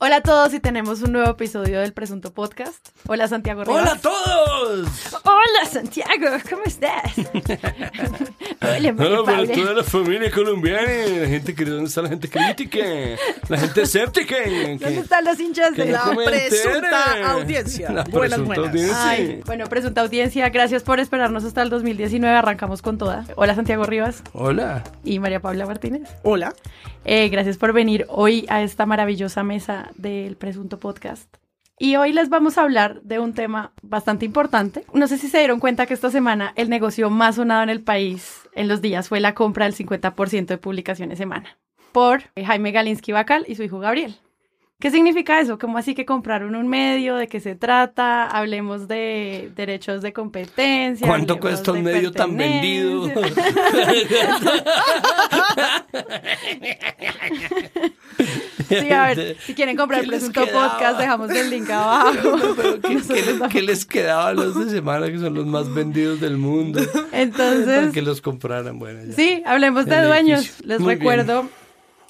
Hola a todos y tenemos un nuevo episodio del Presunto Podcast. Hola Santiago Rivas. ¡Hola a todos! Hola Santiago, ¿cómo estás? Hola Hola para toda la familia colombiana, la gente que ¿dónde está la gente crítica? La gente escéptica. ¿Dónde que- están los hinchas de la... presunta audiencia. La Buenas, presunta buenas. audiencia. Ay, bueno, presunta audiencia, gracias por esperarnos hasta el 2019. Arrancamos con toda. Hola Santiago Rivas Hola. y María Paula Martínez. Hola. Eh, gracias por venir hoy a esta maravillosa mesa del Presunto Podcast. Y hoy les vamos a hablar de un tema bastante importante. No sé si se dieron cuenta que esta semana el negocio más sonado en el país en los días fue la compra del 50% de publicaciones semana por eh, Jaime Galinsky Bacal y su hijo Gabriel. ¿Qué significa eso? ¿Cómo así que compraron un medio? ¿De qué se trata? Hablemos de derechos de competencia. ¿Cuánto cuesta un medio tan vendido? Sí, a ver, si quieren comprar el ¿Qué les presunto podcast, dejamos el link abajo. Pero ¿qué, les quedaba los de semana que son los más vendidos del mundo? Para Entonces, que los compraran. Bueno, ya. sí, hablemos de dueños. Les Muy recuerdo,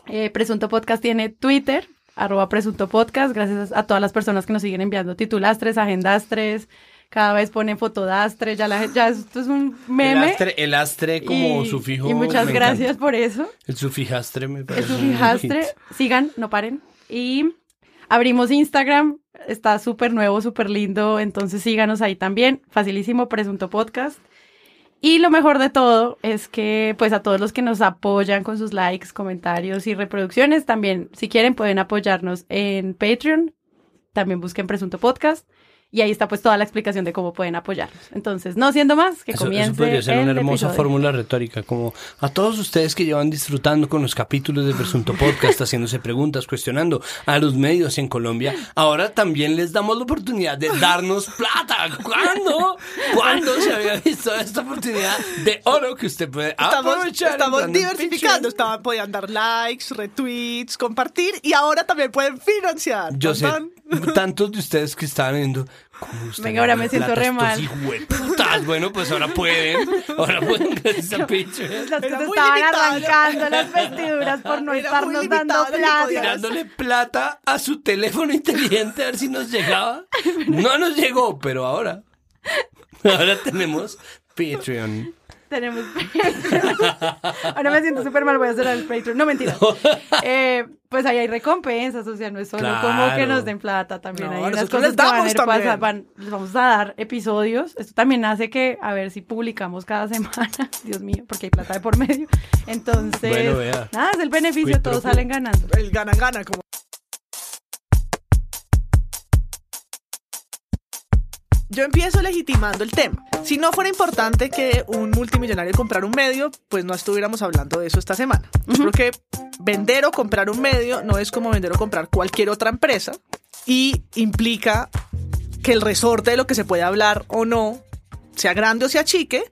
eh, Presunto Podcast tiene Twitter, arroba Presunto Podcast. Gracias a todas las personas que nos siguen enviando titulastres, agendastres. Cada vez ponen fotodastres, ya, la, ya esto es un El meme. astre, el astre como y, sufijo. y muchas gracias encanta. por eso. El sufijastre me El parece. un sufijastre. Sigan, no paren. Y abrimos Instagram. Está súper nuevo, súper lindo. Entonces síganos ahí también. Facilísimo, Presunto Podcast. Y lo mejor de todo es que, pues, a todos los que nos apoyan con sus likes, comentarios y reproducciones, también, si quieren, pueden apoyarnos en Patreon. También busquen Presunto Podcast. Y ahí está, pues, toda la explicación de cómo pueden apoyarnos. Entonces, no siendo más, que Eso, comience eso podría ser una hermosa fórmula retórica, como a todos ustedes que llevan disfrutando con los capítulos de Presunto Podcast, haciéndose preguntas, cuestionando a los medios en Colombia, ahora también les damos la oportunidad de darnos plata. ¿Cuándo? ¿Cuándo se había visto esta oportunidad de oro que usted puede Estamos, aprovechar? estamos diversificando. Estaban, podían dar likes, retweets, compartir y ahora también pueden financiar. Yo sé, Tan, tan. tantos de ustedes que estaban viendo. ¿Cómo usted Venga, ahora me siento re mal. Bueno, pues ahora pueden. Ahora pueden gracias a Patreon. Los que se estaban arrancando las vestiduras por no estarnos dando plata. tirándole plata a su teléfono inteligente a ver si nos llegaba. No nos llegó, pero ahora. Ahora tenemos Patreon. Tenemos Patreon. Ahora me siento súper mal, voy a hacer el Patreon. No, mentira. Eh, pues ahí hay recompensas, o sea, no es solo como que nos den plata, también No, hay unas nosotros cosas les que van a damos pasar, también. van- les vamos a dar episodios. Esto también hace que, a ver si publicamos cada semana, Dios mío, porque hay plata de por medio. Entonces, Bueno, nada, es el beneficio, todos salen ganando. El gana gana como. Yo empiezo legitimando el tema. Si no fuera importante que un multimillonario comprara un medio, pues no estuviéramos hablando de eso esta semana. Yo creo que vender o comprar un medio no es como vender o comprar cualquier otra empresa y implica que el resorte de lo que se puede hablar o no, sea grande o sea chique,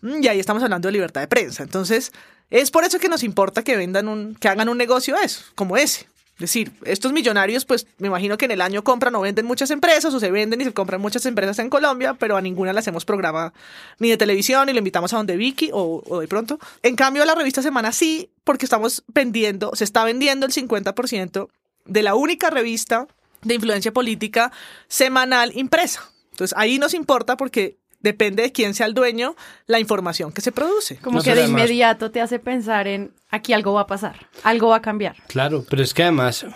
mm, y ahí estamos hablando de libertad de prensa. Entonces, es por eso que nos importa que vendan un, que hagan un negocio eso, como ese. Es decir, estos millonarios, pues me imagino que en el año compran o venden muchas empresas, o se venden y se compran muchas empresas en Colombia, pero a ninguna le hacemos programa ni de televisión, ni le invitamos a donde Vicky o, o de pronto. En cambio, la revista Semana sí, porque estamos vendiendo, se está vendiendo el 50% de la única revista de influencia política semanal impresa. Entonces ahí nos importa porque depende de quién sea el dueño la información que se produce. Como No, que de además- inmediato te hace pensar en aquí algo va a pasar, algo va a cambiar. Claro, pero es que además.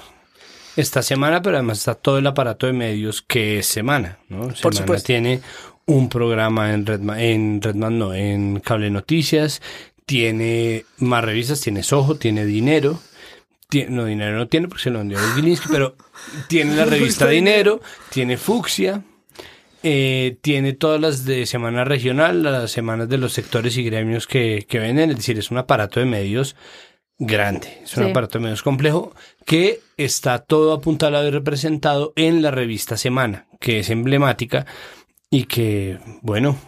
Esta semana, pero además está todo el aparato de medios que es semana, ¿no? Semana supuesto. tiene un programa en Redman, en Redman no, en Cable Noticias, tiene más revistas, tiene Soho, tiene Dinero, tiene, no, Dinero no tiene porque se lo vendió a Gilinski, pero tiene la revista Dinero, tiene Fucsia, eh, tiene todas las de semana regional, las semanas de los sectores y gremios que, que venden, es decir, es un aparato de medios grande, es un Sí. aparato de medios complejo que está todo apuntalado y representado en la revista Semana, que es emblemática y que, bueno,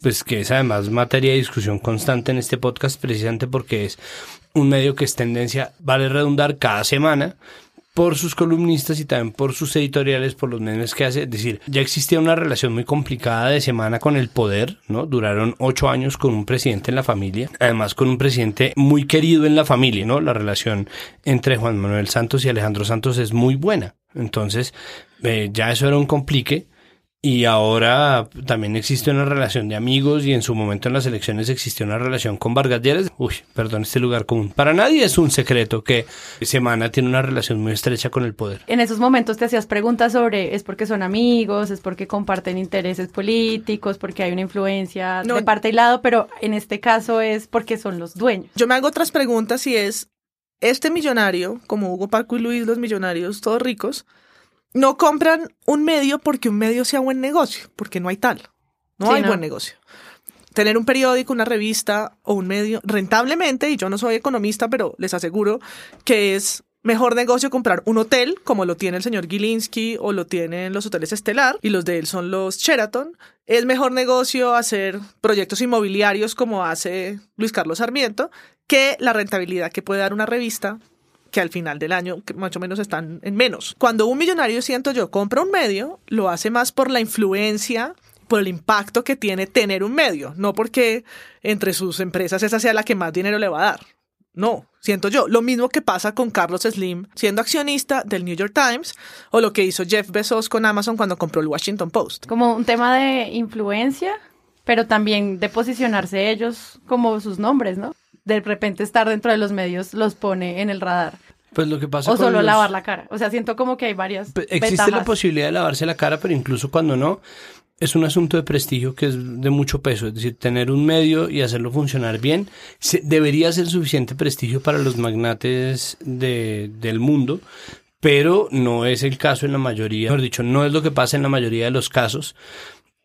pues que es además materia de discusión constante en este podcast precisamente porque es un medio que es tendencia, vale redundar, cada semana por sus columnistas y también por sus editoriales, por los memes que hace. Es decir, ya existía una relación muy complicada de semana con el poder, ¿no? Duraron ocho años con un presidente en la familia, además con un presidente muy querido en la familia, ¿no? La relación entre Juan Manuel Santos y Alejandro Santos es muy buena. Entonces, eh, ya eso era un complique. Y ahora también existe una relación de amigos y en su momento en las elecciones existió una relación con Vargas Lleras. Uy, perdón, este lugar común. Para nadie es un secreto que Semana tiene una relación muy estrecha con el poder. En esos momentos te hacías preguntas sobre, ¿es porque son amigos? ¿Es porque comparten intereses políticos? ¿Porque hay una influencia No. de parte y lado? Pero en este caso es porque son los dueños. Yo me hago otras preguntas y es, este millonario, como Hugo Paco y Luis, los millonarios todos ricos, no compran un medio porque un medio sea buen negocio, porque no hay tal. No Sí, hay no. buen negocio. Tener un periódico, una revista o un medio rentablemente, y yo no soy economista, pero les aseguro que es mejor negocio comprar un hotel, como lo tiene el señor Gilinski o lo tienen los hoteles Estelar, y los de él son los Sheraton. Es mejor negocio hacer proyectos inmobiliarios como hace Luis Carlos Sarmiento que la rentabilidad que puede dar una revista que al final del año más o menos están en menos. Cuando un millonario, siento yo, compra un medio, lo hace más por la influencia, por el impacto que tiene tener un medio, no porque entre sus empresas esa sea la que más dinero le va a dar. No, siento yo. Lo mismo que pasa con Carlos Slim siendo accionista del New York Times o lo que hizo Jeff Bezos con Amazon cuando compró el Washington Post. Como un tema de influencia, pero también de posicionarse ellos como sus nombres, ¿no? De repente estar dentro de los medios los pone en el radar. Pues lo que pasa O solo los- lavar la cara. O sea, siento como que hay varias Existe la posibilidad de lavarse la cara, pero incluso cuando no, es un asunto de prestigio que es de mucho peso. Es decir, tener un medio y hacerlo funcionar bien se- debería ser suficiente prestigio para los magnates de- del mundo, pero no es el caso en la mayoría, mejor dicho, no es lo que pasa en la mayoría de los casos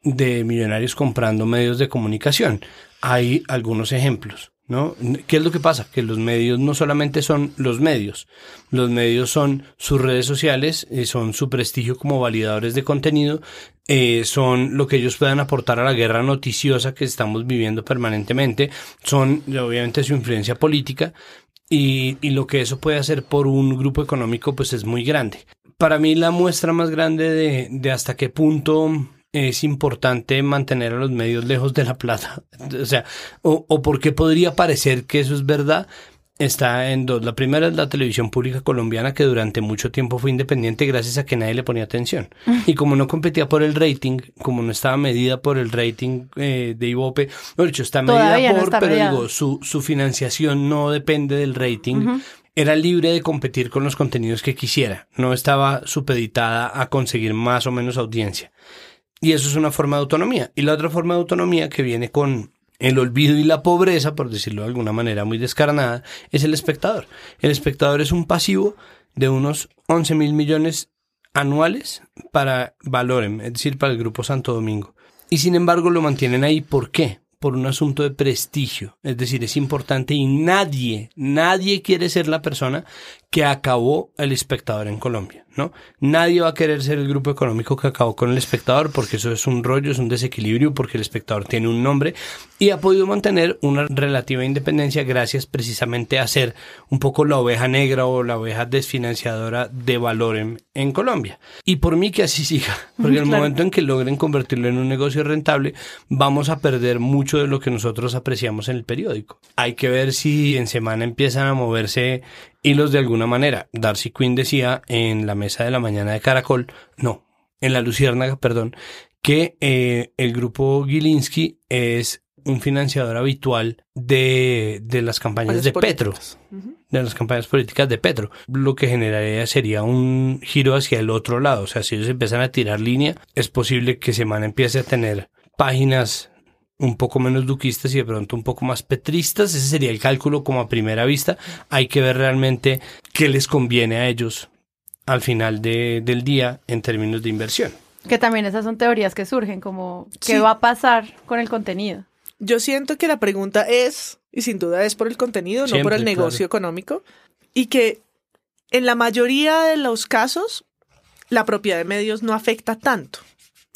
de millonarios comprando medios de comunicación. Hay algunos ejemplos, ¿no? ¿Qué es lo que pasa? Que los medios no solamente son los medios, los medios son sus redes sociales, eh, son su prestigio como validadores de contenido, eh, son lo que ellos puedan aportar a la guerra noticiosa que estamos viviendo permanentemente, son obviamente su influencia política y, lo que eso puede hacer por un grupo económico pues es muy grande. Para mí la muestra más grande de, de hasta qué punto es importante mantener a los medios lejos de la plata, o sea, o, o por qué podría parecer que eso es verdad, está en dos. La primera es la televisión pública colombiana que durante mucho tiempo fue independiente gracias a que nadie le ponía atención. Y como no competía por el rating, como no estaba medida por el rating eh, de Ivope, no, de hecho está medida no por, está pero digo, su, su financiación no depende del rating. Era libre de competir con los contenidos que quisiera. No estaba supeditada a conseguir más o menos audiencia. Y eso es una forma de autonomía. Y la otra forma de autonomía que viene con el olvido y la pobreza, por decirlo de alguna manera muy descarnada, es el espectador. El espectador es un pasivo de unos 11 mil millones anuales para Valorem, es decir, para el Grupo Santo Domingo. Y sin embargo lo mantienen ahí. ¿Por qué? Por un asunto de prestigio. Es decir, es importante y nadie, nadie quiere ser la persona que acabó el espectador en Colombia, ¿no? Nadie va a querer ser el grupo económico que acabó con el espectador porque eso es un rollo, es un desequilibrio, porque el espectador tiene un nombre y ha podido mantener una relativa independencia gracias precisamente a ser un poco la oveja negra o la oveja desfinanciadora de Valorem en Colombia. Y por mí que así siga, porque en el Claro. momento en que logren convertirlo en un negocio rentable, vamos a perder mucho de lo que nosotros apreciamos en el periódico. Hay que ver si en semana empiezan a moverse hilos de alguna manera. Darcy Quinn decía en la mesa de la mañana de Caracol, no, en la Luciérnaga, perdón, que eh, el grupo Gilinski es un financiador habitual de, de las campañas de Petro, de las campañas políticas de Petro. Lo que generaría sería un giro hacia el otro lado. O sea, si ellos empiezan a tirar línea, es posible que Semana empiece a tener páginas un poco menos duquistas y de pronto un poco más petristas. Ese sería el cálculo como a primera vista. Hay que ver realmente qué les conviene a ellos al final de- del día en términos de inversión. Que también esas son teorías que surgen, como qué Sí. va a pasar con el contenido. Yo siento que la pregunta es, y sin duda es por el contenido, no por el negocio económico, y que en la mayoría de los casos la propiedad de medios no afecta tanto.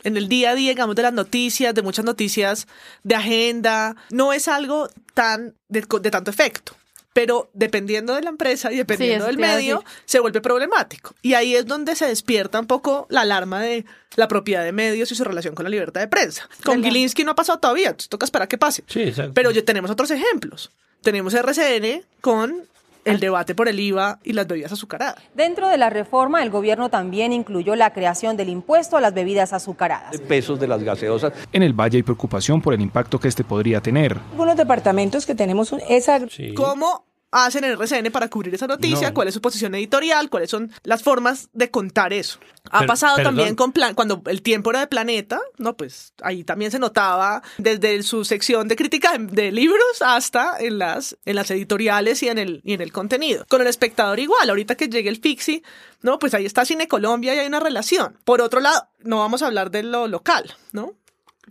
En el día a día, digamos, de las noticias, de muchas noticias de agenda, no es algo tan de, de tanto efecto. Pero dependiendo de la empresa y dependiendo del medio, se vuelve problemático. Y ahí es donde se despierta un poco la alarma de la propiedad de medios y su relación con la libertad de prensa. Con ¿Verdad? Gilinski no ha pasado todavía, entonces toca esperar que pase. Sí, exacto. Pero yo tenemos otros ejemplos. Tenemos RCN con el debate por el IVA y las bebidas azucaradas. Dentro de la reforma, el gobierno también incluyó la creación del impuesto a las bebidas azucaradas. Pesos de las gaseosas. En el Valle hay preocupación por el impacto que este podría tener. Algunos departamentos que tenemos esa... Sí. ¿Cómo hacen en RCN para cubrir esa noticia? No. ¿Cuál es su posición editorial? ¿Cuáles son las formas de contar eso? Ha pasado perdón. también con plan, cuando el tiempo era de Planeta, no, pues ahí también se notaba desde su sección de crítica de, de libros hasta en las, en las editoriales y en, el, y en el contenido. Con el espectador igual, ahorita que llegue el Fixi, no, pues ahí está Cine Colombia y hay una relación. Por otro lado, no vamos a hablar de lo local, ¿no?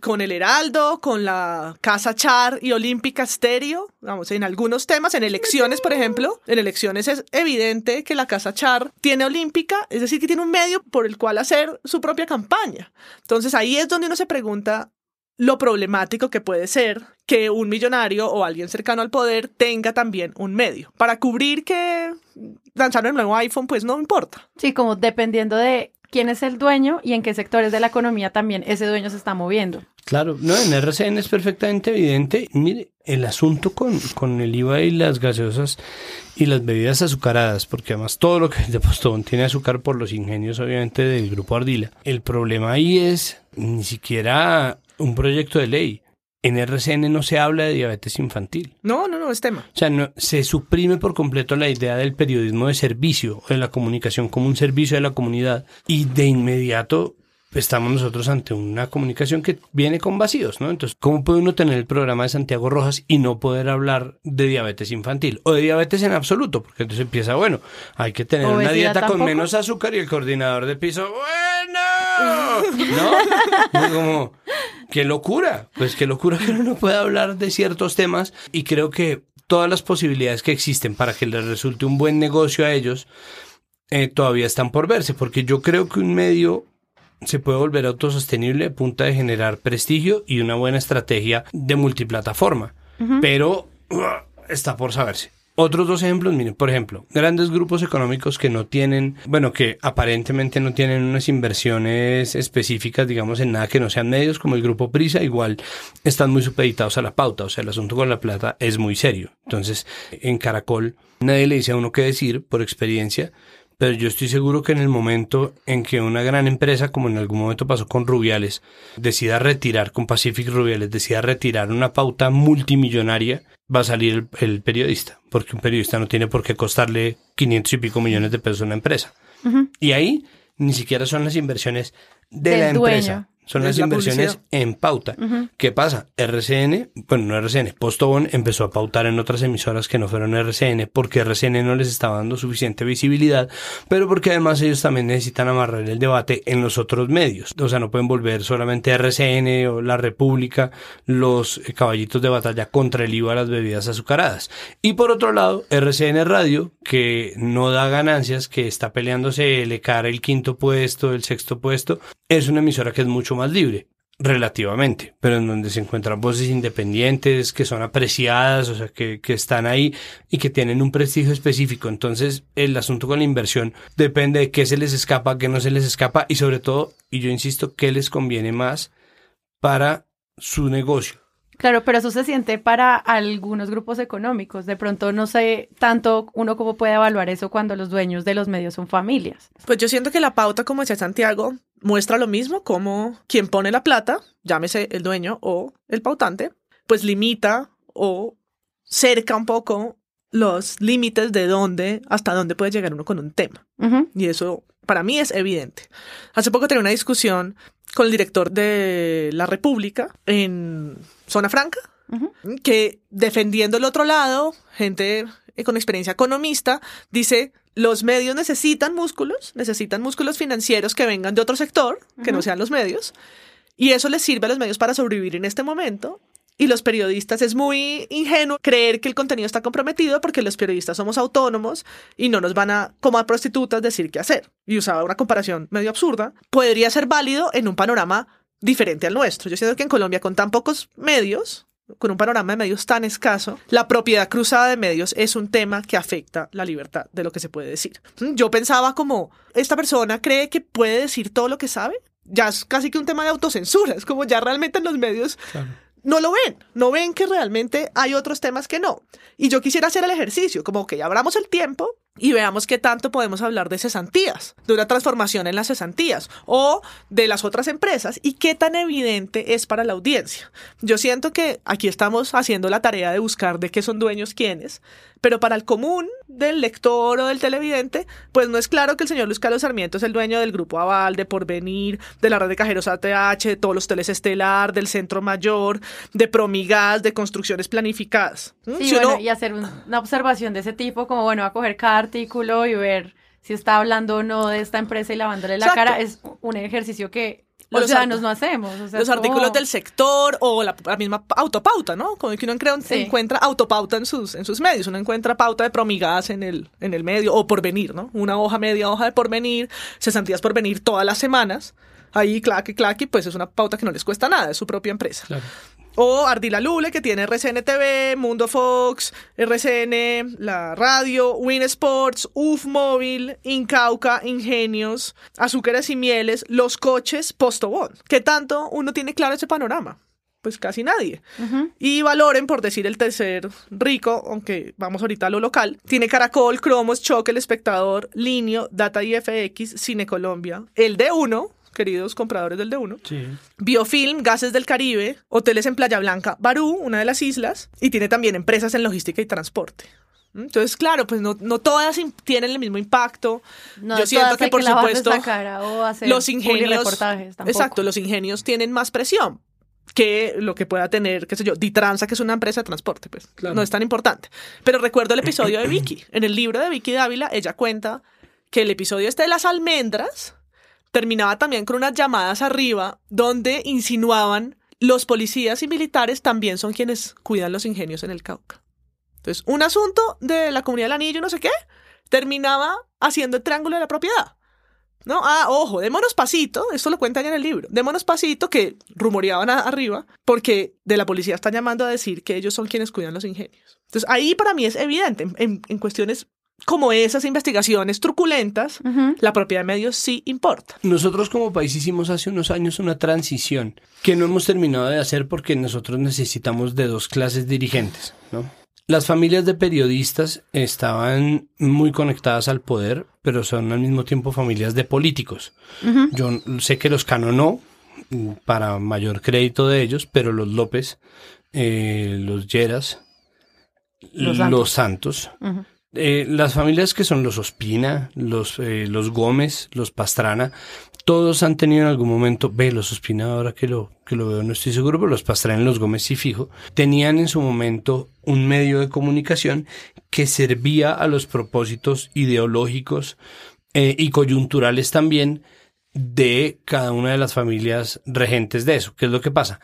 Con el Heraldo, con la Casa Char y Olímpica Stereo, vamos, en algunos temas, en elecciones, por ejemplo, en elecciones es evidente que la Casa Char tiene Olímpica, es decir, que tiene un medio por el cual hacer su propia campaña. Entonces ahí es donde uno se pregunta lo problemático que puede ser que un millonario o alguien cercano al poder tenga también un medio. Para cubrir que lanzaron el nuevo iPhone, pues no importa. Sí, como dependiendo de quién es el dueño y en qué sectores de la economía también ese dueño se está moviendo. Claro, no, en RCN es perfectamente evidente. Mire, el asunto con, con el IVA y las gaseosas y las bebidas azucaradas, porque además todo lo que es de Postobón tiene azúcar por los ingenios, obviamente, del grupo Ardila. El problema ahí es ni siquiera un proyecto de ley. En RCN no se habla de diabetes infantil. No, no, no, es tema. O sea, no, se suprime por completo la idea del periodismo de servicio, de la comunicación como un servicio de la comunidad, y de inmediato estamos nosotros ante una comunicación que viene con vacíos, ¿no? Entonces, ¿cómo puede uno tener el programa de Santiago Rojas y no poder hablar de diabetes infantil o de diabetes en absoluto? Porque entonces empieza, bueno, hay que tener una ¿Obesidad dieta con menos azúcar y el coordinador de piso, bueno, ¿no? Como, qué locura, pues qué locura que uno no pueda hablar de ciertos temas y creo que todas las posibilidades que existen para que les resulte un buen negocio a ellos eh, todavía están por verse, porque yo creo que un medio se puede volver autosostenible a punta de generar prestigio y una buena estrategia de multiplataforma, pero uh, está por saberse. Otros dos ejemplos, miren, por ejemplo, grandes grupos económicos que no tienen, bueno, que aparentemente no tienen unas inversiones específicas, digamos, en nada que no sean medios, como el grupo Prisa, igual están muy supeditados a la pauta, o sea, el asunto con la plata es muy serio. Entonces, en Caracol, nadie le dice a uno qué decir por experiencia, pero yo estoy seguro que en el momento en que una gran empresa, como en algún momento pasó con Rubiales, decida retirar, con Pacific Rubiales, decida retirar una pauta multimillonaria, va a salir el, el periodista, porque un periodista no tiene por qué costarle 500 y pico millones de pesos a una empresa. Y ahí ni siquiera son las inversiones de Del la empresa. dueño. Son las la inversiones publicidad. en pauta. ¿Qué pasa? RCN, bueno, no RCN, Postobón empezó a pautar en otras emisoras que no fueron RCN porque RCN no les estaba dando suficiente visibilidad, pero porque además ellos también necesitan amarrar el debate en los otros medios. O sea, no pueden volver solamente RCN o La República los eh, caballitos de batalla contra el IVA a las bebidas azucaradas. Y por otro lado, RCN Radio, que no da ganancias, que está peleándose le cara el quinto puesto, el sexto puesto, es una emisora que es mucho más libre relativamente, pero en donde se encuentran voces independientes que son apreciadas, o sea, que, que están ahí y que tienen un prestigio específico. Entonces, el asunto con la inversión depende de qué se les escapa, qué no se les escapa y sobre todo, y yo insisto, qué les conviene más para su negocio. Claro, pero eso se siente para algunos grupos económicos. De pronto no sé tanto uno cómo puede evaluar eso cuando los dueños de los medios son familias. Pues yo siento que la pauta, como decía Santiago, muestra lo mismo, como quien pone la plata, llámese el dueño o el pautante, pues limita o cerca un poco los límites de dónde, hasta dónde puede llegar uno con un tema. Y eso para mí es evidente. Hace poco tenía una discusión con el director de La República en Zona Franca, que defendiendo el otro lado, gente eh, con experiencia economista, dice, los medios necesitan músculos, necesitan músculos financieros que vengan de otro sector, que no sean los medios, y eso les sirve a los medios para sobrevivir en este momento. Y los periodistas es muy ingenuo creer que el contenido está comprometido porque los periodistas somos autónomos y no nos van a, como a prostitutas, decir qué hacer. Y usaba una comparación medio absurda. Podría ser válido en un panorama diferente al nuestro. Yo siento que en Colombia, con tan pocos medios, con un panorama de medios tan escaso, la propiedad cruzada de medios es un tema que afecta la libertad de lo que se puede decir. Yo pensaba como, esta persona cree que puede decir todo lo que sabe. Ya es casi que un tema de autocensura. Es como ya realmente en los medios no lo ven, no ven que realmente hay otros temas que no. Y yo quisiera hacer el ejercicio, como que abramos el tiempo y veamos qué tanto podemos hablar de cesantías, de una transformación en las cesantías o de las otras empresas y qué tan evidente es para la audiencia. Yo siento que aquí estamos haciendo la tarea de buscar de qué son dueños quiénes, pero para el común del lector o del televidente, pues no es claro que el señor Luis Carlos Sarmiento es el dueño del Grupo Aval, de Porvenir, de la red de cajeros ATH, de todos los teles Estelar, del Centro Mayor, de Promigas, de construcciones planificadas. ¿Mm? Sí, Si bueno, uno- y hacer un- una observación de ese tipo, como bueno, a coger cada artículo y ver si está hablando o no de esta empresa y lavándole la Exacto. cara, es un ejercicio que los, los ciudadanos no hacemos. o sea, los como- artículos del sector o la, la misma autopauta, ¿no? Como que uno Sí. encuentra autopauta en sus, en sus medios, uno encuentra pauta de promigadas en el, en el medio o porvenir, ¿no? Una hoja media hoja de porvenir, cesantías por venir todas las semanas. Ahí, claque, claque, pues es una pauta que no les cuesta nada, es su propia empresa. Claro. O Ardila Lule, que tiene RCN TV, Mundo Fox, RCN, la radio, Win Sports, UF Móvil, Incauca, Ingenios, Azúcares y Mieles, los coches, Postobón. ¿Qué tanto uno tiene claro ese panorama? Pues casi nadie. Y Valoren, por decir el tercer rico, aunque vamos ahorita a lo local, tiene Caracol, Cromos, Choque, El Espectador, Linio, Data IFX, Cine Colombia, el D1, queridos compradores del D1, Sí. Biofilm, Gases del Caribe, hoteles en Playa Blanca, Barú, una de las islas, y tiene también empresas en logística y transporte. ¿Mm? Entonces, claro, pues no, no todas tienen el mismo impacto. No, Yo siento todas que, por supuesto, la cara o hacer los ingenios. Exacto, los ingenios tienen más presión que lo que pueda tener, qué sé yo, Ditransa, que es una empresa de transporte, pues Claro. no es tan importante. Pero recuerdo el episodio de Vicky. En el libro de Vicky Dávila, ella cuenta que el episodio este de las almendras terminaba también con unas llamadas arriba donde insinuaban los policías y militares también son quienes cuidan los ingenios en el Cauca. Entonces, un asunto de la comunidad del anillo, no sé qué, terminaba haciendo el triángulo de la propiedad. ¿No? Ah, ojo, démonos pasito, esto lo cuentan en el libro, démonos pasito que rumoreaban arriba, porque de la policía están llamando a decir que ellos son quienes cuidan los ingenios. Entonces ahí para mí es evidente, en- en, en cuestiones como esas investigaciones truculentas, la propiedad de medios sí importa. Nosotros como país hicimos hace unos años una transición que no hemos terminado de hacer porque nosotros necesitamos de dos clases dirigentes, ¿no? Las familias de periodistas estaban muy conectadas al poder, pero son al mismo tiempo familias de políticos. Yo sé que los Cano no, para mayor crédito de ellos, pero los López, eh, los Lleras, Los los Santos. Eh, las familias que son los Ospina, los, eh, los Gómez, los Pastrana, todos han tenido en algún momento, ve, los Ospina ahora que lo, que lo veo no estoy seguro, pero los Pastrana los Gómez sí fijo, tenían en su momento un medio de comunicación que servía a los propósitos ideológicos eh, y coyunturales también de cada una de las familias regentes de eso. ¿Qué es lo que pasa?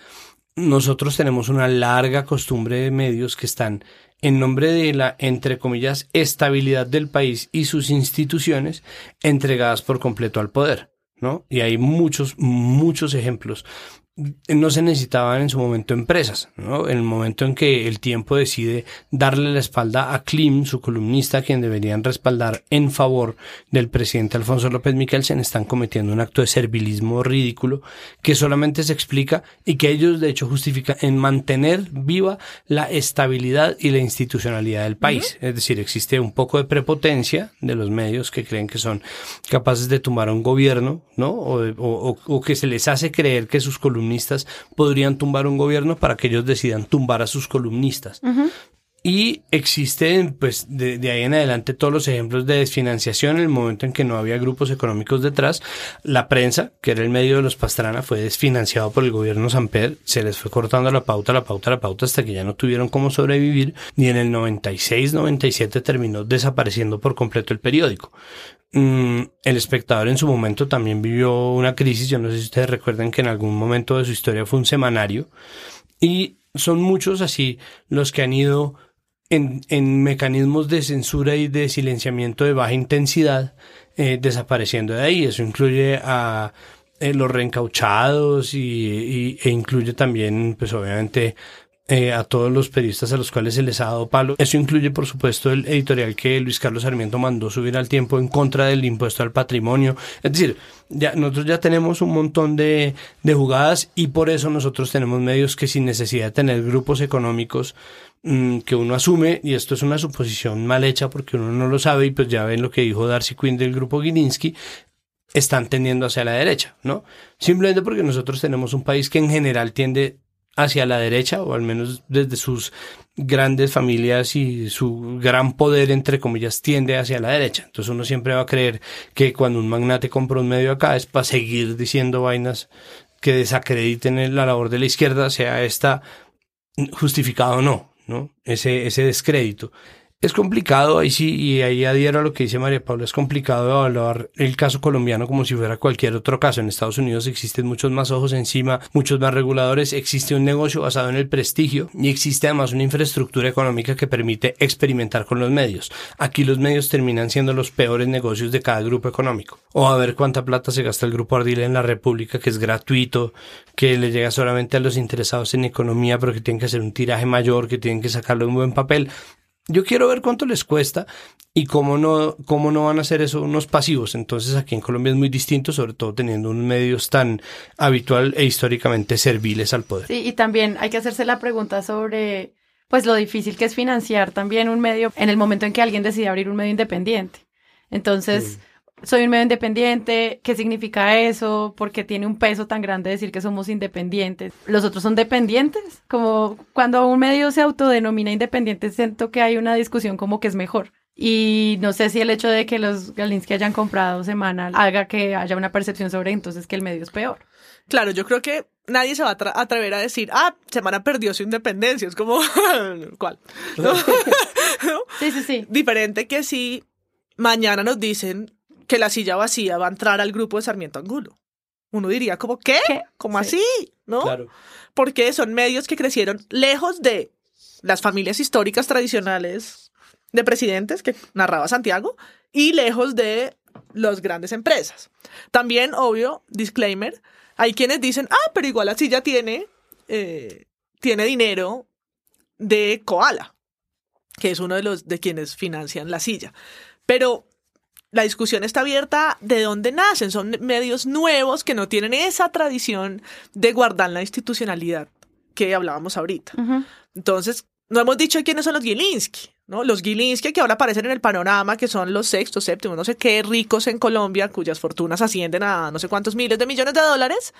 Nosotros tenemos una larga costumbre de medios que están en nombre de la, entre comillas, estabilidad del país y sus instituciones entregadas por completo al poder, ¿no? Y hay muchos, muchos ejemplos. No se necesitaban en su momento empresas, ¿no? En el momento en que el tiempo decide darle la espalda a Klim, su columnista, quien deberían respaldar en favor del presidente Alfonso López Miquelsen, están cometiendo un acto de servilismo ridículo que solamente se explica y que ellos de hecho justifican en mantener viva la estabilidad y la institucionalidad del país. Es decir, existe un poco de prepotencia de los medios que creen que son capaces de tumbar a un gobierno, ¿no? O- o- o que se les hace creer que sus columnistas podrían tumbar un gobierno para que ellos decidan tumbar a sus columnistas. Y existen, pues, de, de ahí en adelante todos los ejemplos de desfinanciación en el momento en que no había grupos económicos detrás. La prensa, que era el medio de los Pastrana, fue desfinanciado por el gobierno Samper. Se les fue cortando la pauta, la pauta, la pauta hasta que ya no tuvieron cómo sobrevivir. Y en el 96, 97 terminó desapareciendo por completo el periódico. Mm, el espectador en su momento también vivió una crisis. Yo no sé si ustedes recuerdan que en algún momento de su historia fue un semanario. Y son muchos así los que han ido en, en mecanismos de censura y de silenciamiento de baja intensidad eh, desapareciendo de ahí. Eso incluye a eh, los reencauchados y, e incluye también, pues obviamente, eh, a todos los periodistas a los cuales se les ha dado palo. Eso incluye, por supuesto, el editorial que Luis Carlos Sarmiento mandó subir al tiempo en contra del impuesto al patrimonio. Es decir, ya, nosotros ya tenemos un montón de, de jugadas y por eso nosotros tenemos medios que sin necesidad de tener grupos económicos mm, que uno asume, y esto es una suposición mal hecha porque uno no lo sabe, y pues ya ven lo que dijo Darcy Quinn del grupo Gilinski, están tendiendo hacia la derecha, ¿no? Simplemente porque nosotros tenemos un país que en general tiende hacia la derecha, o al menos desde sus grandes familias y su gran poder, entre comillas, tiende hacia la derecha. Entonces uno siempre va a creer que cuando un magnate compra un medio acá es para seguir diciendo vainas que desacrediten la labor de la izquierda, sea esta justificada o no, ¿no? Ese, ese descrédito. Es complicado, ahí sí, y ahí adhiero a lo que dice María Paula, es complicado evaluar el caso colombiano como si fuera cualquier otro caso. En Estados Unidos existen muchos más ojos encima, muchos más reguladores, existe un negocio basado en el prestigio y existe además una infraestructura económica que permite experimentar con los medios. Aquí los medios terminan siendo los peores negocios de cada grupo económico. O a ver cuánta plata se gasta el grupo Ardila en la República, que es gratuito, que le llega solamente a los interesados en economía, pero que tienen que hacer un tiraje mayor, que tienen que sacarlo un buen papel. Yo quiero ver cuánto les cuesta y cómo no, cómo no van a hacer eso unos pasivos. Entonces aquí en Colombia es muy distinto, sobre todo teniendo unos medios tan habitual e históricamente serviles al poder. Sí, y también hay que hacerse la pregunta sobre pues lo difícil que es financiar también un medio en el momento en que alguien decide abrir un medio independiente. Entonces, soy un medio independiente, ¿qué significa eso? ¿Por qué tiene un peso tan grande decir que somos independientes? ¿Los otros son dependientes? Como cuando un medio se autodenomina independiente, siento que hay una discusión como que es mejor. Y no sé si el hecho de que los Galinsky hayan comprado Semana haga que haya una percepción sobre entonces que el medio es peor. Claro, yo creo que nadie se va a atrever a decir, ah, Semana perdió su independencia. Es como, ¿cuál? ¿No? Sí, sí, sí. Diferente que si mañana nos dicen que la silla vacía va a entrar al grupo de Sarmiento Angulo. Uno diría, como, ¿qué? ¿Qué? ¿Cómo Sí. así? ¿No? Porque son medios que crecieron lejos de las familias históricas tradicionales de presidentes que narraba Santiago y lejos de las grandes empresas. También, obvio, disclaimer, hay quienes dicen, ah, pero igual la silla tiene, eh, tiene dinero de Koala, que es uno de los de quienes financian la silla. Pero la discusión está abierta de dónde nacen. Son medios nuevos que no tienen esa tradición de guardar la institucionalidad que hablábamos ahorita. Entonces, no hemos dicho quiénes son los Gilinski, ¿no? Los Gilinski que ahora aparecen en el panorama, que son los sextos, séptimos, no sé qué, ricos en Colombia, cuyas fortunas ascienden a no sé cuántos miles de millones de dólares,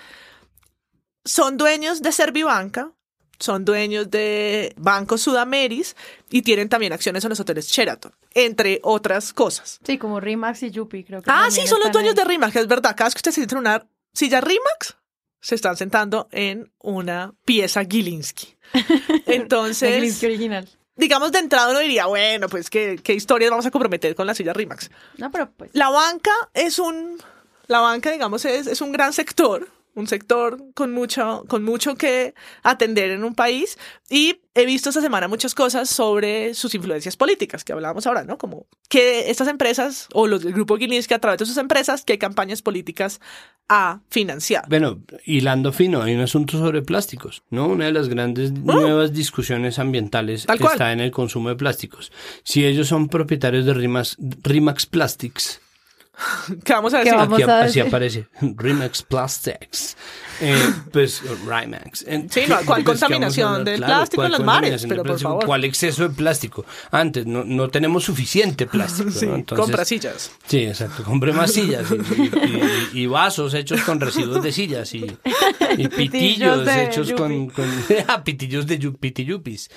son dueños de Servibanca, son dueños de Banco Sudameris y tienen también acciones en los hoteles Sheraton, entre otras cosas. Sí, como Rimax y Yupi, creo que. Ah, sí, son los dueños ahí. de Rimax, es verdad. Cada vez que usted se sienta en una silla Rimax, se están sentando en una pieza Gilinski. Entonces, Gilinski original. digamos de entrada uno diría, bueno, pues qué, qué historias vamos a comprometer con la silla Rimax. No, pero pues. La banca es un, la banca, digamos, es, es un gran sector, un sector con mucho, con mucho que atender en un país. Y he visto esta semana muchas cosas sobre sus influencias políticas, que hablábamos ahora, ¿no? Como que estas empresas, o los del grupo Gilinski a través de sus empresas, qué campañas políticas ha financiado. Bueno, hilando fino, hay un asunto sobre plásticos, ¿no? Una de las grandes nuevas discusiones ambientales está en el consumo de plásticos. Si ellos son propietarios de Rimax, Rimax Plastics, ¿Qué vamos a ¿Qué decir? vamos aquí a así decir? aparece, Rimax Plastics, eh, pues Rimax. Eh, Sí, no, ¿cuál pues, ¿qué contaminación hablar? del Claro, plástico en ¿cuál los mares? Pero, por favor. ¿Cuál exceso de plástico? Antes, no, no tenemos suficiente plástico, Sí, ¿no? Entonces- compra sillas. Sí, exacto. Compré más sillas y, y- y- y vasos hechos con residuos de sillas y, y Pitillos hechos con, yupi. con ah, pitillos de yu- pitiyupis.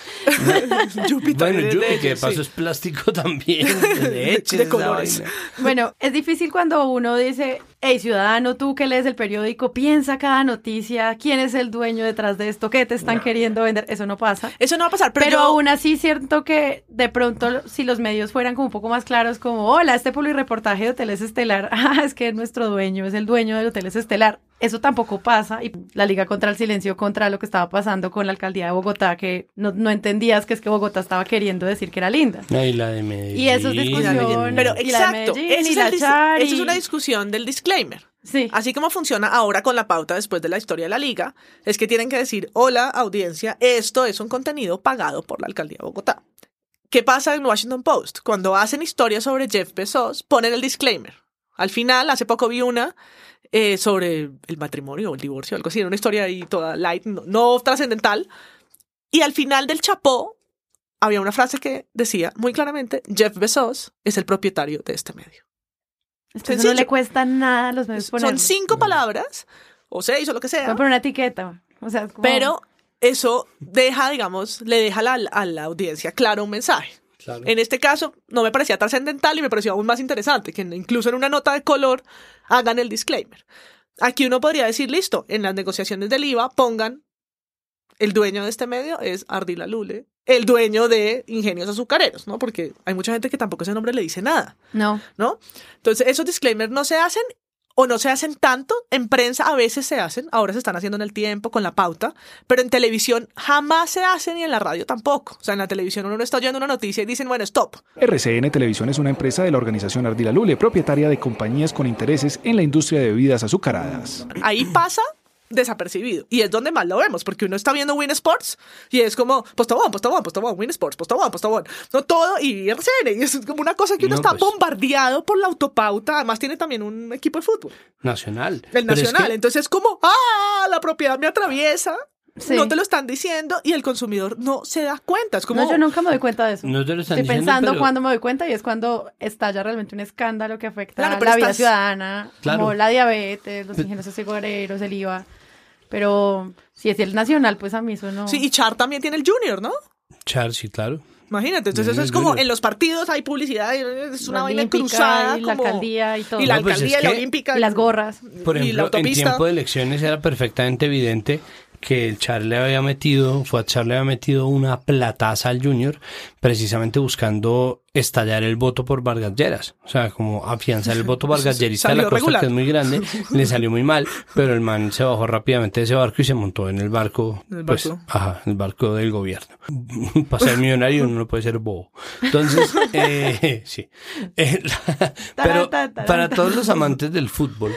Yupi Bueno, yupi, de que de paso sí. es plástico también, de leche, De colores. Bueno, es difícil cuando uno dice, hey, ciudadano, tú que lees el periódico, piensa cada noticia, quién es el dueño detrás de esto, qué te están queriendo vender. Eso no pasa. Eso no va a pasar, pero, Pero, yo- aún así siento que de pronto si los medios fueran como un poco más claros, como, hola, este reportaje de Hoteles Estelar, ah, es que nuestro dueño es el dueño de Hoteles Estelar. Eso tampoco pasa y la Liga contra el Silencio contra lo que estaba pasando con la alcaldía de Bogotá, que no, no entendías que es que Bogotá estaba queriendo decir que era linda. Ay, la de Medellín. Y eso es discusión. Pero Y la de exacto, Medellín, ese y es la Chari. eso es una discusión del disclaimer. disclaimer. Sí. Así como funciona ahora con la pauta después de la historia de la liga, es que tienen que decir, hola audiencia, esto es un contenido pagado por la alcaldía de Bogotá. ¿Qué pasa en Washington Post? Cuando hacen historias sobre Jeff Bezos, ponen el disclaimer. Al final, hace poco vi una eh, sobre el matrimonio o el divorcio, algo así, era una historia ahí toda light, no, no trascendental. Y al final del chapó había una frase que decía muy claramente, Jeff Bezos es el propietario de este medio. Esto no le cuesta nada a los medios Son cinco palabras, o seis, o lo que sea. Poner una etiqueta. O sea, es como- Pero eso deja, digamos, le deja a la, a la audiencia claro un mensaje. Claro. En este caso, no me parecía trascendental y me pareció aún más interesante que incluso en una nota de color hagan el disclaimer. Aquí uno podría decir, listo, en las negociaciones del IVA pongan el dueño de este medio es Ardila Lule, el dueño de Ingenios Azucareros, ¿no? Porque hay mucha gente que tampoco ese nombre le dice nada. No. ¿no? Entonces, esos disclaimers no se hacen o no se hacen tanto. En prensa a veces se hacen, ahora se están haciendo en el tiempo, con la pauta, pero en televisión jamás se hacen y en la radio tampoco. O sea, en la televisión uno está oyendo una noticia y dicen, bueno, stop. RCN Televisión es una empresa de la organización Ardila Lule, propietaria de compañías con intereses en la industria de bebidas azucaradas. Ahí pasa desapercibido. Y es donde más lo vemos, porque uno está viendo Win Sports y es como postobón, postobón, postobón, Win Sports, postobón, postobón. No todo y RCN. Y es como una cosa que uno No, está pues. bombardeado por la autopauta. Además tiene también un equipo de fútbol. Nacional. El Pero es nacional. que- Entonces es como, ah, la propiedad me atraviesa. Sí. No te lo están diciendo y el consumidor no se da cuenta. Es como, No, yo nunca me doy cuenta de eso. No te lo están Estoy diciendo, pensando pero- cuando me doy cuenta y es cuando estalla realmente un escándalo que afecta Claro, pero la vida estás- ciudadana, Claro. como la diabetes, los ingenieros asegureros, el IVA. Pero si es el nacional, pues a mí eso no. Sí, y Char también tiene el Junior, ¿no? Char, sí, claro. Imagínate, entonces eso es como en los partidos hay publicidad, es una La vaina olímpica cruzada. y la como- alcaldía y todo. Y la No, pues alcaldía y la olímpica. Y las gorras. Por y la ejemplo, en tiempo de elecciones era perfectamente evidente que el Char le había metido, fue a Char le había metido una plataza al Junior, precisamente buscando estallar el voto por Vargas Lleras. O sea, como afianzar el voto Vargas Llerista de la costa, regular. que es muy grande, le salió muy mal, pero el man se bajó rápidamente de ese barco y se montó en el barco, ¿El pues, barco? ajá, el barco del gobierno. Para ser millonario uno no puede ser bobo. Entonces, eh, sí. Eh, pero para todos los amantes del fútbol,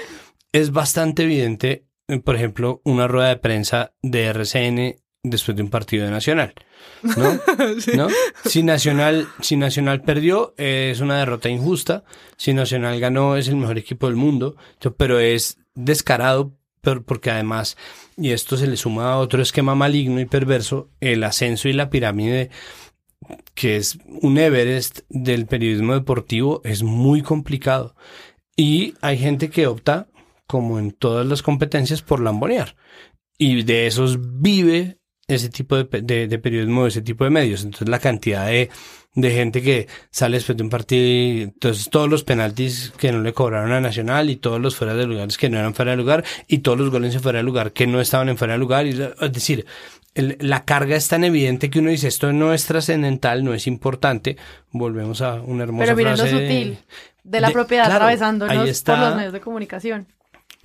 es bastante evidente, por ejemplo, una rueda de prensa de RCN después de un partido de Nacional. ¿No? ¿No? Si Nacional, si Nacional perdió, es una derrota injusta. Si Nacional ganó, es el mejor equipo del mundo. Pero es descarado por- porque además, y esto se le suma a otro esquema maligno y perverso, el ascenso y la pirámide que es un Everest del periodismo deportivo, es muy complicado. Y hay gente que opta, como en todas las competencias, por lambonear. Y de esos vive ese tipo de, de- de periodismo, ese tipo de medios. Entonces la cantidad de, de gente que sale después de un partido, entonces todos los penaltis que no le cobraron a Nacional y todos los fuera de lugares que no eran fuera de lugar y todos los goles en fuera de lugar que no estaban en fuera de lugar. Y, es decir, el- la carga es tan evidente que uno dice esto no es trascendental, no es importante. Volvemos a una hermosa Pero miren lo frase sutil de la propiedad claro, atravesándonos por los medios de comunicación.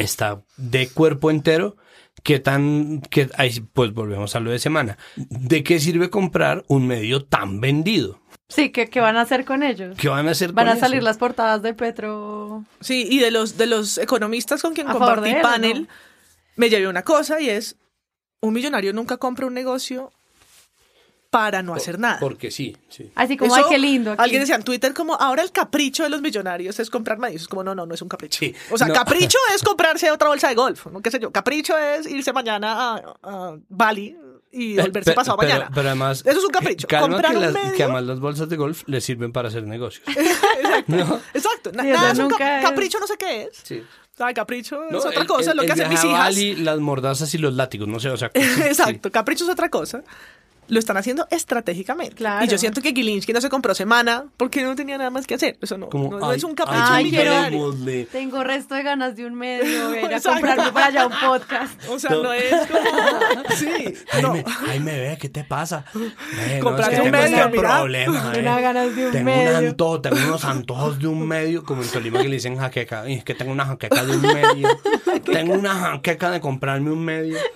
Está de cuerpo entero. ¿Qué tan, que ahí pues volvemos a lo de semana? ¿De qué sirve comprar un medio tan vendido? Sí, ¿qué, qué van a hacer con ellos? ¿Qué van a hacer Van con a salir eso? las portadas de Petro. Sí, y de los, de los economistas con quien A compartí él, panel, ¿no? me llevé una cosa y es, un millonario nunca compra un negocio para no hacer nada. Porque sí, sí. Así como, Eso, ay, qué lindo. aquí". Alguien decía en Twitter como, ahora el capricho de los millonarios es comprar medios. Es como, no, no, no es un capricho. Sí, o sea, no. capricho es comprarse otra bolsa de golf, ¿no? ¿Qué sé yo? Capricho es irse mañana a, a Bali y volverse Pe- pasado pero, mañana. Pero además... Eso es un capricho. Calma Comprar que, un las- medio- que además las bolsas de golf le sirven para hacer negocios. Exacto. Exacto. Na- Sí, o nada es un cap- nunca es- capricho no sé qué es. Sí. Ay, capricho No, es otra el- cosa, el- lo que hacen mis hijas. Bali, las mordazas y los látigos, no sé, o sea... Exacto, capricho es otra cosa. Lo están haciendo estratégicamente. Claro. Y yo siento que Gilinski no se compró semana porque no tenía nada más que hacer. Eso no, Como, no, no ay, es un capricho ay, millonario. Tengo resto de ganas de un medio, voy a ir a comprarme para allá un podcast. O sea, No. no, es como... Sí, Ay, no. me, ay, me ve, ¿qué te pasa? Ve, no, Comprarse es que un medio, este mira. problema, eh. da ganas de un tengo Un antojo, tengo unos antojos de un medio, como en Tolima que le dicen jaqueca. Y es que tengo una jaqueca de un medio. tengo una jaqueca de comprarme un medio.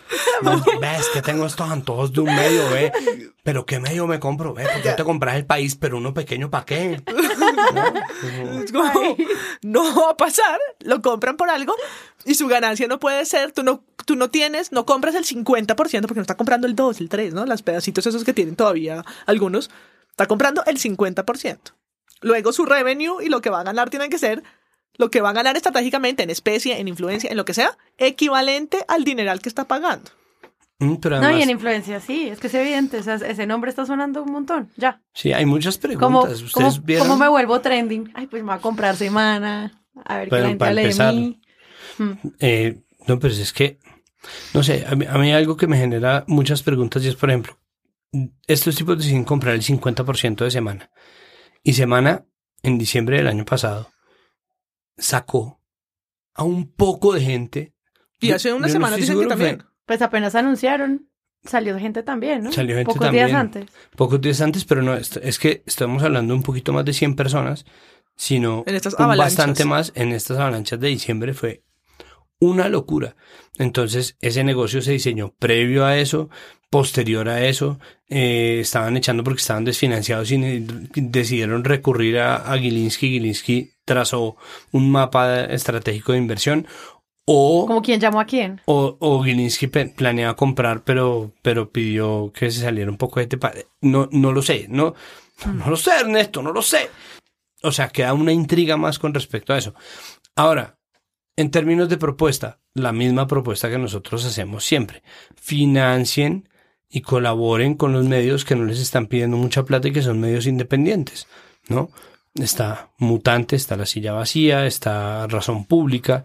No, ves que tengo estos antojos de un medio, ve. Pero ¿qué medio me compro? Ve, porque te compras el país, pero uno pequeño, ¿para qué? No va a pasar, lo compran por algo y su ganancia no puede ser, tú no, tú no tienes, no compras el 50% porque no está comprando el 2, el 3, ¿no? Los pedacitos esos que tienen todavía algunos, está comprando el 50%. Luego su revenue y lo que va a ganar tiene que ser lo que va a ganar estratégicamente en especie, en influencia, en lo que sea, equivalente al dineral que está pagando. No, y en influencia, sí, es que es evidente, o sea, ese nombre está sonando un montón, ya. sí, hay muchas ¿Cómo, preguntas. cómo, ¿Ustedes vieron? cómo me vuelvo trending? Ay, pues me voy a comprar semana, a ver qué Pero la gente para hable de empezar, mí. Mm. Eh, no, pero es que, no sé, a mí, a mí algo que me genera muchas preguntas y es, por ejemplo, estos tipos deciden comprar el 50% de semana. Y semana, en diciembre del año pasado, sacó a un poco de gente. Y hace yo unas no semanas estoy dicen que fue también. Pues apenas anunciaron, salió gente también, ¿no? Salió gente Pocos días antes. Pocos días antes, pero no, es que estamos hablando un poquito más de 100 personas, sino En estas un avalanchas. bastante más en estas avalanchas de diciembre fue una locura. Entonces, ese negocio se diseñó previo a eso, posterior a eso, eh, estaban echando porque estaban desfinanciados y decidieron recurrir a, a Gilinski. Gilinski trazó un mapa estratégico de inversión o Como quien llamó a quién. o, o Gilinski planeaba comprar, pero, pero pidió que se saliera un poco de este No, no lo sé, no, no lo sé, Ernesto, no lo sé. O sea, queda una intriga más con respecto a eso. Ahora, en términos de propuesta, la misma propuesta que nosotros hacemos siempre. Financien y colaboren con los medios que no les están pidiendo mucha plata y que son medios independientes, ¿no? Está Mutante, está La Silla Vacía, está Razón Pública,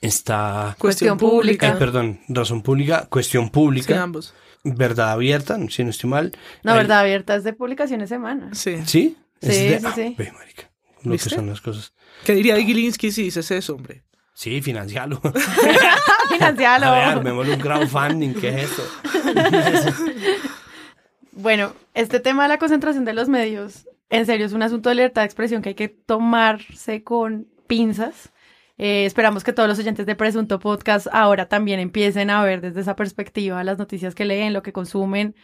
está Cuestión pública. Pública. perdón, razón pública, cuestión Sí, pública, ambos. verdad abierta, si no estoy mal. No, Ahí- verdad abierta es de publicaciones semanas. Sí. ¿Sí? Sí, Es sí, sí. Ve, marica, lo ¿Viste? que son las cosas. ¿Qué diría Gilinski si dices eso, hombre? Sí, financialo. Financialo. A ver, armémosle un crowdfunding, ¿qué es esto? Bueno, este tema de la concentración de los medios, en serio, es un asunto de libertad de expresión que hay que tomarse con pinzas. Eh, esperamos que todos los oyentes de Presunto Podcast ahora también empiecen a ver desde esa perspectiva las noticias que leen, lo que consumen.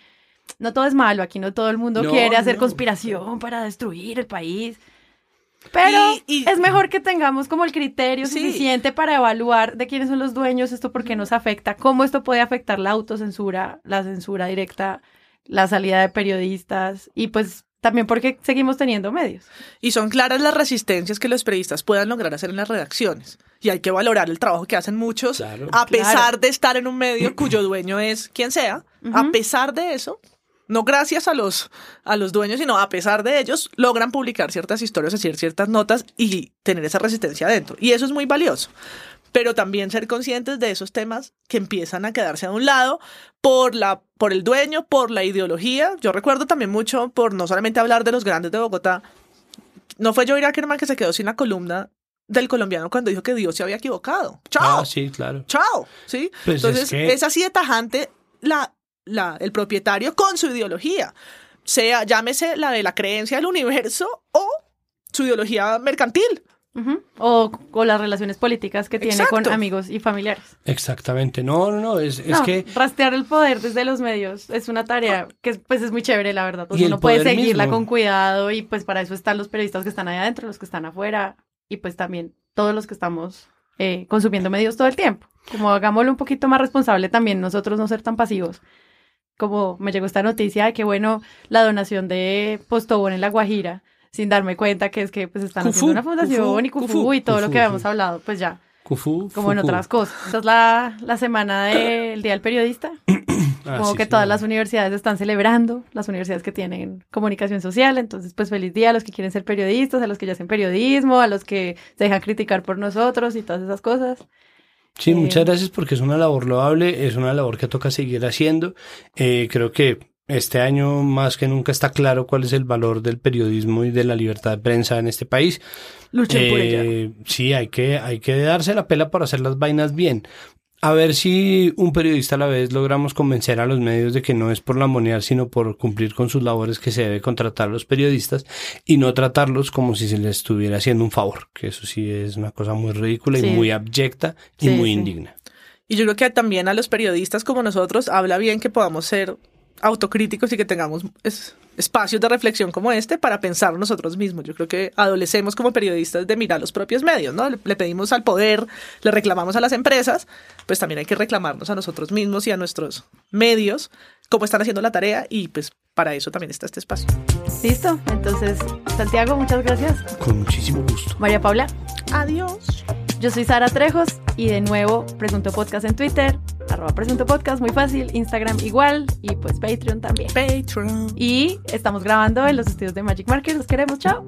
No todo es malo, aquí no todo el mundo No, quiere hacer no. conspiración para destruir el país. Pero Y- y- es mejor que tengamos como el criterio Sí. suficiente para evaluar de quiénes son los dueños, esto por qué nos afecta, cómo esto puede afectar la autocensura, la censura directa, la salida de periodistas y pues también porque seguimos teniendo medios. Y son claras las resistencias que los periodistas puedan lograr hacer en las redacciones. Y hay que valorar el trabajo que hacen muchos, Claro. a pesar Claro. de estar en un medio cuyo dueño es quien sea. A pesar de eso, no gracias a los, a los dueños, sino a pesar de ellos, logran publicar ciertas historias, hacer ciertas notas y tener esa resistencia adentro. Y eso es muy valioso. Pero también ser conscientes de esos temas que empiezan a quedarse a un lado por, la, por el dueño, por la ideología. Yo recuerdo también mucho por no solamente hablar de los grandes de Bogotá, no fue Joey Ackerman que se quedó sin la columna del colombiano cuando dijo que Dios se había equivocado. ¡Chao! Ah, sí, claro. ¡Chao! ¿Sí? Pues es Entonces, que- es así de tajante la, la, el propietario con su ideología. Sea, llámese la de la creencia del universo o su ideología mercantil. Ujú. O con las relaciones políticas que tiene con Exacto. amigos y familiares. Exactamente. No, no, no, es, es No, que... rastrear el poder desde los medios es una tarea que pues es muy chévere, la verdad. Pues uno puede seguirla mismo. con cuidado y pues para eso están los periodistas que están ahí adentro, los que están afuera y pues también todos los que estamos eh, consumiendo medios todo el tiempo. Como hagámoslo un poquito más responsable también, nosotros no ser tan pasivos. Como me llegó esta noticia de que bueno, la donación de Postobón en La Guajira, sin darme cuenta que es que pues están Cufú, haciendo una fundación y Cufú, y todo lo que habíamos hablado, pues ya, como en otras cosas. Esta es la, la semana del Día del Periodista. Ah, Como sí, que sí, todas sí. las universidades están celebrando, las universidades que tienen comunicación social, entonces pues feliz día a los que quieren ser periodistas, a los que ya hacen periodismo, a los que se dejan criticar por nosotros y todas esas cosas. Sí, Eh, muchas gracias porque es una labor loable, es una labor que toca seguir haciendo. Eh, creo que este año más que nunca está claro cuál es el valor del periodismo y de la libertad de prensa en este país. Luchen por ella. Eh, sí, hay que, hay que darse la pela por hacer las vainas bien. A ver si un periodista a la vez logramos convencer a los medios de que no es por la moneda, sino por cumplir con sus labores que se debe contratar a los periodistas y no tratarlos como si se les estuviera haciendo un favor, que eso sí es una cosa muy ridícula y muy abyecta y Sí, muy sí. indigna. Y yo creo que también a los periodistas como nosotros habla bien que podamos ser autocríticos y que tengamos es- espacios de reflexión como este para pensar nosotros mismos. Yo creo que adolecemos como periodistas de mirar los propios medios, ¿no? Le, le pedimos al poder, le reclamamos a las empresas, pues también hay que reclamarnos a nosotros mismos y a nuestros medios cómo están haciendo la tarea y pues para eso también está este espacio. Listo, entonces Santiago, muchas gracias. Con muchísimo gusto. María Paula, Adiós. Yo soy Sara Trejos y de nuevo Presunto Podcast en Twitter, arroba Presunto Podcast, muy fácil, Instagram igual y pues Patreon también. Patreon. Y estamos grabando en los estudios de Magic Market, los queremos, chao.